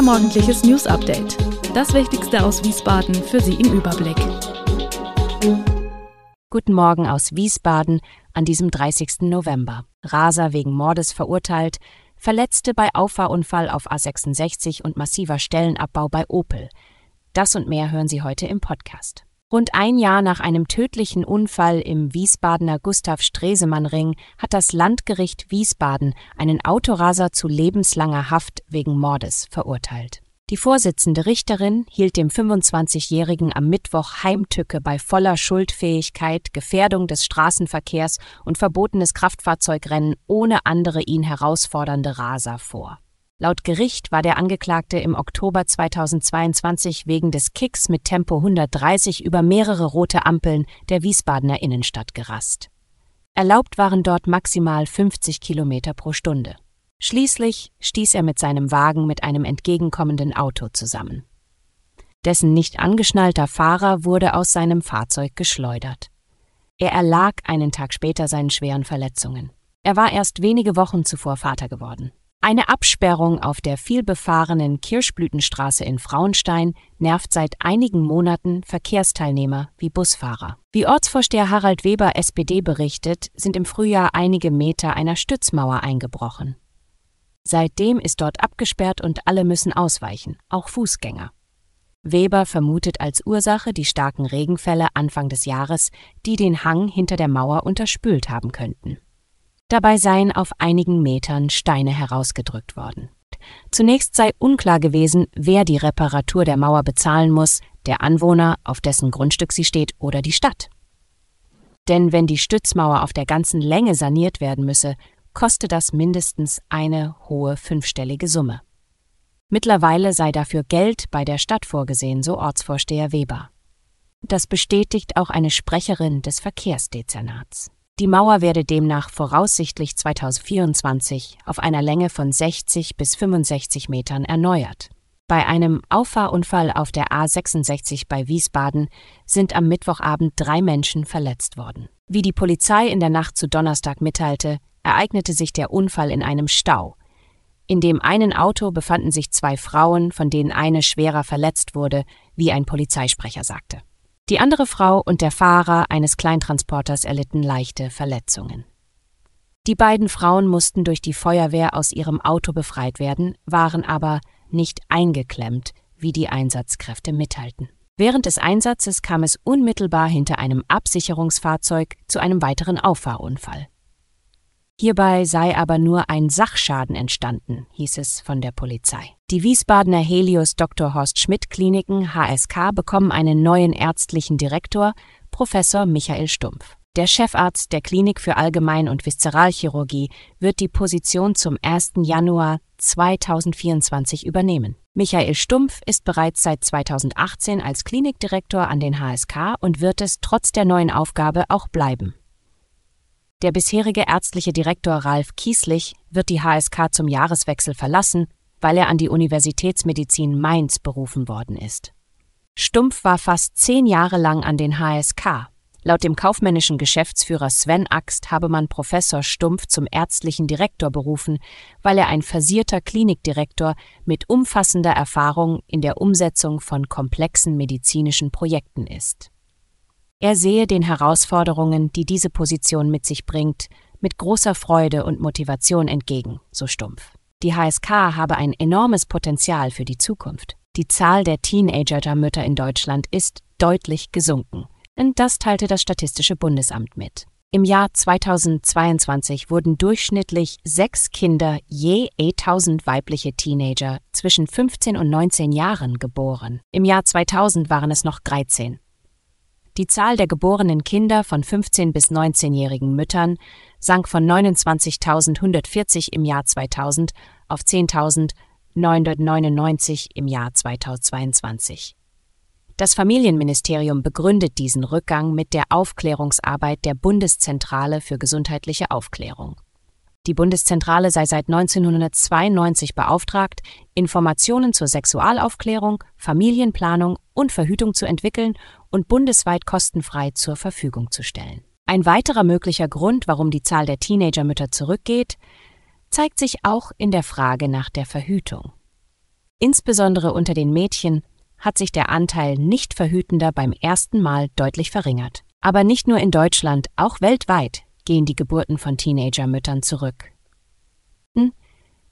Unser morgendliches News Update. Das Wichtigste aus Wiesbaden für Sie im Überblick. Guten Morgen aus Wiesbaden an diesem 30. November. Raser wegen Mordes verurteilt, Verletzte bei Auffahrunfall auf A66 und massiver Stellenabbau bei Opel. Das und mehr hören Sie heute im Podcast. Rund ein Jahr nach einem tödlichen Unfall im Wiesbadener Gustav-Stresemann-Ring hat das Landgericht Wiesbaden einen Autoraser zu lebenslanger Haft wegen Mordes verurteilt. Die Vorsitzende Richterin hielt dem 25-Jährigen am Mittwoch Heimtücke bei voller Schuldfähigkeit, Gefährdung des Straßenverkehrs und verbotenes Kraftfahrzeugrennen ohne andere ihn herausfordernde Raser vor. Laut Gericht war der Angeklagte im Oktober 2022 wegen des Kicks mit Tempo 130 über mehrere rote Ampeln der Wiesbadener Innenstadt gerast. Erlaubt waren dort maximal 50 Kilometer pro Stunde. Schließlich stieß er mit seinem Wagen mit einem entgegenkommenden Auto zusammen. Dessen nicht angeschnallter Fahrer wurde aus seinem Fahrzeug geschleudert. Er erlag einen Tag später seinen schweren Verletzungen. Er war erst wenige Wochen zuvor Vater geworden. Eine Absperrung auf der vielbefahrenen Kirschblütenstraße in Frauenstein nervt seit einigen Monaten Verkehrsteilnehmer wie Busfahrer. Wie Ortsvorsteher Harald Weber SPD berichtet, sind im Frühjahr einige Meter einer Stützmauer eingebrochen. Seitdem ist dort abgesperrt und alle müssen ausweichen, auch Fußgänger. Weber vermutet als Ursache die starken Regenfälle Anfang des Jahres, die den Hang hinter der Mauer unterspült haben könnten. Dabei seien auf einigen Metern Steine herausgedrückt worden. Zunächst sei unklar gewesen, wer die Reparatur der Mauer bezahlen muss, der Anwohner, auf dessen Grundstück sie steht, oder die Stadt. Denn wenn die Stützmauer auf der ganzen Länge saniert werden müsse, koste das mindestens eine hohe fünfstellige Summe. Mittlerweile sei dafür Geld bei der Stadt vorgesehen, so Ortsvorsteher Weber. Das bestätigt auch eine Sprecherin des Verkehrsdezernats. Die Mauer werde demnach voraussichtlich 2024 auf einer Länge von 60 bis 65 Metern erneuert. Bei einem Auffahrunfall auf der A66 bei Wiesbaden sind am Mittwochabend drei Menschen verletzt worden. Wie die Polizei in der Nacht zu Donnerstag mitteilte, ereignete sich der Unfall in einem Stau. In dem einen Auto befanden sich zwei Frauen, von denen eine schwerer verletzt wurde, wie ein Polizeisprecher sagte. Die andere Frau und der Fahrer eines Kleintransporters erlitten leichte Verletzungen. Die beiden Frauen mussten durch die Feuerwehr aus ihrem Auto befreit werden, waren aber nicht eingeklemmt, wie die Einsatzkräfte mitteilten. Während des Einsatzes kam es unmittelbar hinter einem Absicherungsfahrzeug zu einem weiteren Auffahrunfall. Hierbei sei aber nur ein Sachschaden entstanden, hieß es von der Polizei. Die Wiesbadener Helios Dr. Horst Schmidt Kliniken HSK bekommen einen neuen ärztlichen Direktor, Professor Michael Stumpf. Der Chefarzt der Klinik für Allgemein- und Viszeralchirurgie wird die Position zum 1. Januar 2024 übernehmen. Michael Stumpf ist bereits seit 2018 als Klinikdirektor an den HSK und wird es trotz der neuen Aufgabe auch bleiben. Der bisherige ärztliche Direktor Ralf Kieslich wird die HSK zum Jahreswechsel verlassen, weil er an die Universitätsmedizin Mainz berufen worden ist. Stumpf war fast zehn Jahre lang an den HSK. Laut dem kaufmännischen Geschäftsführer Sven Axt habe man Professor Stumpf zum ärztlichen Direktor berufen, weil er ein versierter Klinikdirektor mit umfassender Erfahrung in der Umsetzung von komplexen medizinischen Projekten ist. Er sehe den Herausforderungen, die diese Position mit sich bringt, mit großer Freude und Motivation entgegen, so stumpf. Die HSK habe ein enormes Potenzial für die Zukunft. Die Zahl der Teenager-Mütter in Deutschland ist deutlich gesunken. Und das teilte das Statistische Bundesamt mit. Im Jahr 2022 wurden durchschnittlich sechs Kinder je 1000 weibliche Teenager zwischen 15 und 19 Jahren geboren. Im Jahr 2000 waren es noch 13. Die Zahl der geborenen Kinder von 15 bis 19-jährigen Müttern sank von 29.140 im Jahr 2000 auf 10.999 im Jahr 2022. Das Familienministerium begründet diesen Rückgang mit der Aufklärungsarbeit der Bundeszentrale für gesundheitliche Aufklärung. Die Bundeszentrale sei seit 1992 beauftragt, Informationen zur Sexualaufklärung, Familienplanung und Verhütung zu entwickeln und bundesweit kostenfrei zur Verfügung zu stellen. Ein weiterer möglicher Grund, warum die Zahl der Teenagermütter zurückgeht, zeigt sich auch in der Frage nach der Verhütung. Insbesondere unter den Mädchen hat sich der Anteil nicht verhütender beim ersten Mal deutlich verringert. Aber nicht nur in Deutschland, auch weltweit gehen die Geburten von Teenagermüttern zurück. Hm?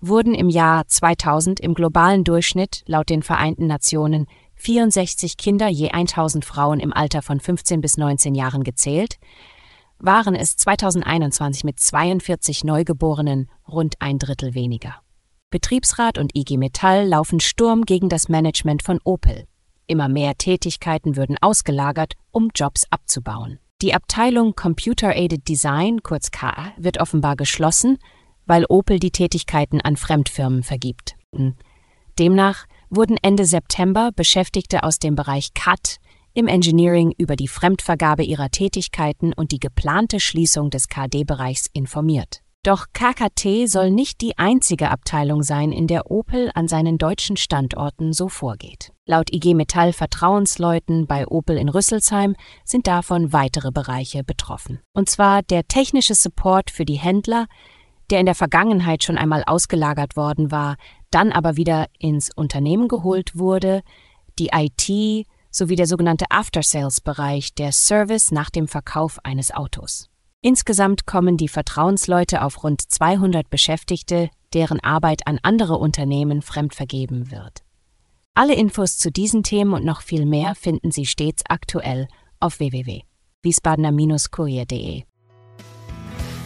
Wurden im Jahr 2000 im globalen Durchschnitt laut den Vereinten Nationen 64 Kinder je 1000 Frauen im Alter von 15 bis 19 Jahren gezählt, waren es 2021 mit 42 Neugeborenen rund ein Drittel weniger. Betriebsrat und IG Metall laufen Sturm gegen das Management von Opel. Immer mehr Tätigkeiten würden ausgelagert, um Jobs abzubauen. Die Abteilung Computer Aided Design, kurz KA, wird offenbar geschlossen, weil Opel die Tätigkeiten an Fremdfirmen vergibt. Demnach wurden Ende September Beschäftigte aus dem Bereich CAT im Engineering über die Fremdvergabe ihrer Tätigkeiten und die geplante Schließung des KD-Bereichs informiert. Doch KKT soll nicht die einzige Abteilung sein, in der Opel an seinen deutschen Standorten so vorgeht. Laut IG Metall Vertrauensleuten bei Opel in Rüsselsheim sind davon weitere Bereiche betroffen. Und zwar der technische Support für die Händler, der in der Vergangenheit schon einmal ausgelagert worden war, dann aber wieder ins Unternehmen geholt wurde, die IT sowie der sogenannte After-Sales-Bereich, der Service nach dem Verkauf eines Autos. Insgesamt kommen die Vertrauensleute auf rund 200 Beschäftigte, deren Arbeit an andere Unternehmen fremdvergeben wird. Alle Infos zu diesen Themen und noch viel mehr finden Sie stets aktuell auf www.wiesbadener-kurier.de.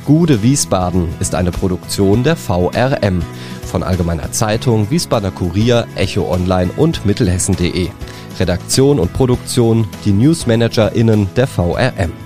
Gude Wiesbaden ist eine Produktion der VRM von Allgemeiner Zeitung, Wiesbadener Kurier, Echo Online und Mittelhessen.de. Redaktion und Produktion die NewsmanagerInnen der VRM.